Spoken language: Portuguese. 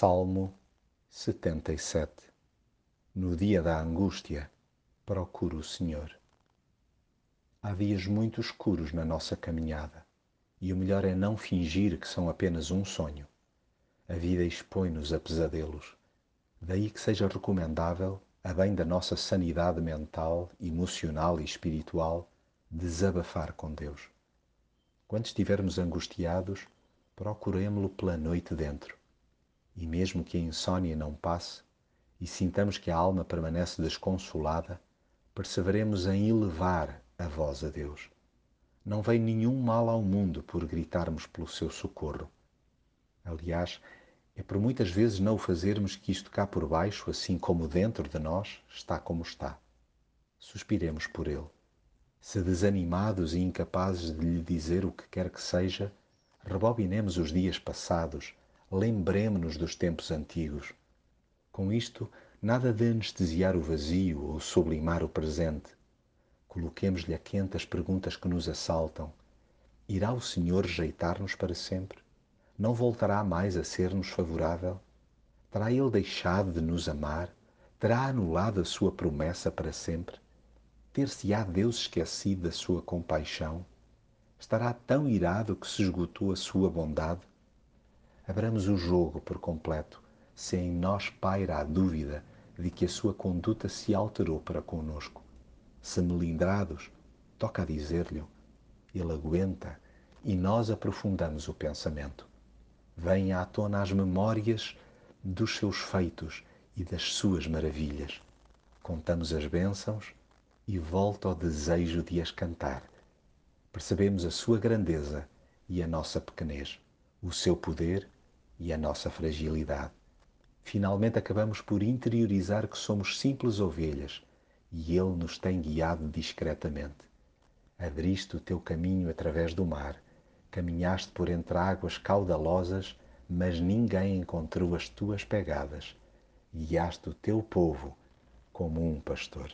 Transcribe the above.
Salmo 77 No dia da angústia, procuro o Senhor. Há dias muito escuros na nossa caminhada e o melhor é não fingir que são apenas um sonho. A vida expõe-nos a pesadelos. Daí que seja recomendável, a bem da nossa sanidade mental, emocional e espiritual, desabafar com Deus. Quando estivermos angustiados, procuremo-lo pela noite dentro e mesmo que a insônia não passe e sintamos que a alma permanece desconsolada, perseveremos em elevar a voz a Deus. Não vem nenhum mal ao mundo por gritarmos pelo seu socorro. Aliás, é por muitas vezes não o fazermos que isto cá por baixo, assim como dentro de nós, está como está. Suspiremos por ele. Se desanimados e incapazes de lhe dizer o que quer que seja, rebobinemos os dias passados, lembremo-nos dos tempos antigos. Com isto, nada de anestesiar o vazio ou sublimar o presente. Coloquemos-lhe a quente as perguntas que nos assaltam. Irá o Senhor rejeitar-nos para sempre? Não voltará mais a ser-nos favorável? Terá Ele deixado de nos amar? Terá anulado a sua promessa para sempre? Ter-se-á Deus esquecido da sua compaixão? Estará tão irado que se esgotou a sua bondade? Abramos o jogo por completo, se em nós paira a dúvida de que a sua conduta se alterou para conosco. Se melindrados, toca dizer-lhe, ele aguenta e nós aprofundamos o pensamento. Vêm à tona as memórias dos seus feitos e das suas maravilhas. Contamos as bênçãos e volta o desejo de as cantar. Percebemos a sua grandeza e a nossa pequenez, o seu poder e a nossa fragilidade. Finalmente acabamos por interiorizar que somos simples ovelhas e Ele nos tem guiado discretamente. Abriste o teu caminho através do mar, caminhaste por entre águas caudalosas, mas ninguém encontrou as tuas pegadas. Guiaste o teu povo como um pastor.